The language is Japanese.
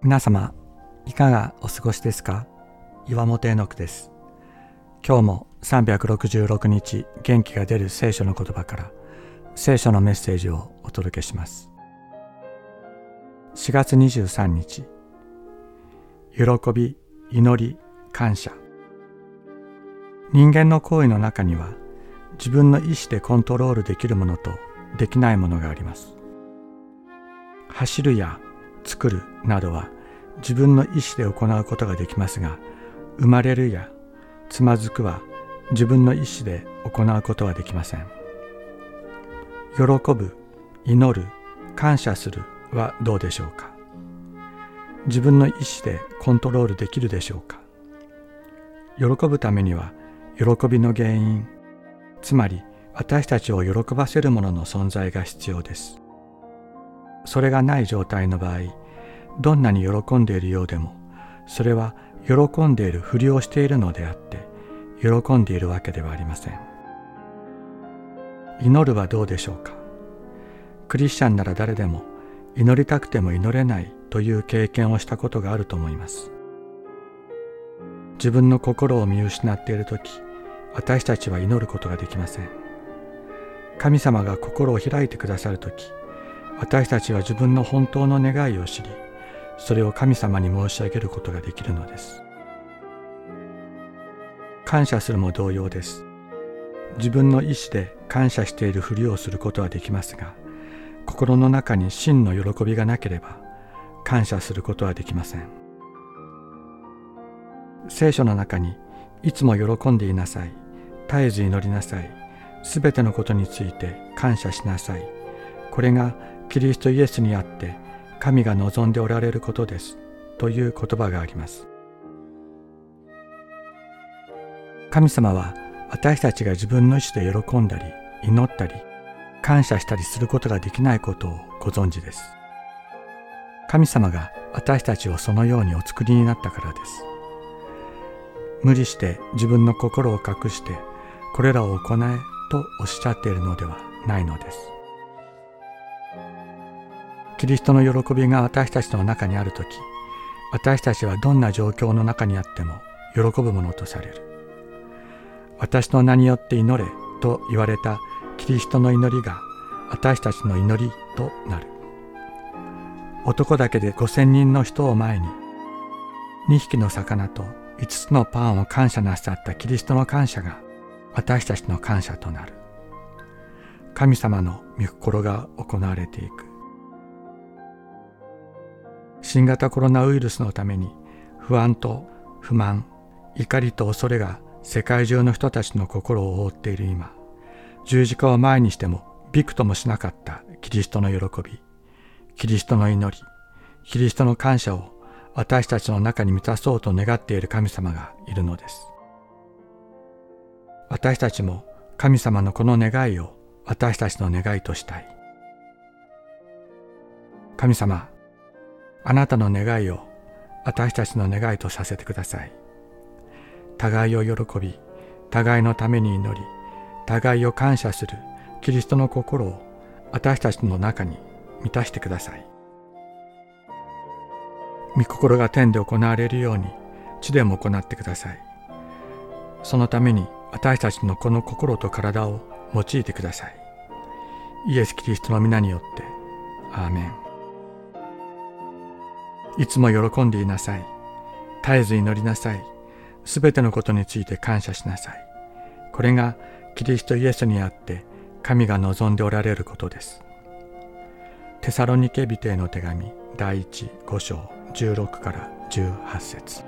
皆様いかがお過ごしですか？岩本絵の句です。今日も366日元気が出る聖書の言葉から聖書のメッセージをお届けします。4月23日喜び祈り感謝。人間の行為の中には自分の意思でコントロールできるものとできないものがあります。走るや作るなどは自分の意思で行うことができますが生まれるやつまずくは自分の意思で行うことはできません。喜ぶ祈る感謝するはどうでしょうか。自分の意思でコントロールできるでしょうか。喜ぶためには喜びの原因つまり私たちを喜ばせるものの存在が必要です。それがない状態の場合どんなに喜んでいるようでもそれは喜んでいるふりをしているのであって喜んでいるわけではありません。祈るはどうでしょうか？クリスチャンなら誰でも祈りたくても祈れないという経験をしたことがあると思います。自分の心を見失っている時私たちは祈ることができません。神様が心を開いてくださる時私たちは自分の本当の願いを知りそれを神様に申し上げることができるのです。感謝するも同様です。自分の意思で感謝しているふりをすることはできますが心の中に真の喜びがなければ感謝することはできません。聖書の中にいつも喜んでいなさい絶えず祈りなさいすべてのことについて感謝しなさい。これがキリストイエスにあって神が望んでおられることですという言葉があります。神様は私たちが自分の意思で喜んだり祈ったり感謝したりすることができないことをご存知です。神様が私たちをそのようにお作りになったからです。無理して自分の心を隠してこれらを行えとおっしゃっているのではないのです。キリストの喜びが私たちの中にある時私たちはどんな状況の中にあっても喜ぶものとされる。私の名によって祈れと言われたキリストの祈りが私たちの祈りとなる。男だけで5,000人の人を前に2匹の魚と5つのパンを感謝なさったキリストの感謝が私たちの感謝となる。神様の御心が行われていく。新型コロナウイルスのために不安と不満怒りと恐れが世界中の人たちの心を覆っている今十字架を前にしてもびくともしなかったキリストの喜びキリストの祈りキリストの感謝を私たちの中に満たそうと願っている神様がいるのです。私たちも神様のこの願いを私たちの願いとしたい。神様あなたの願いを私たちの願いとさせてください。互いを喜び、互いのために祈り、互いを感謝するキリストの心を私たちの中に満たしてください。御心が天で行われるように地でも行ってください。そのために私たちのこの心と体を用いてください。イエス・キリストの皆によって。アーメン。いつも喜んでいなさい。絶えず祈りなさい。すべてのことについて感謝しなさい。これがキリストイエスにあって神が望んでおられることです。テサロニケビテへの手紙第1 5章16から18節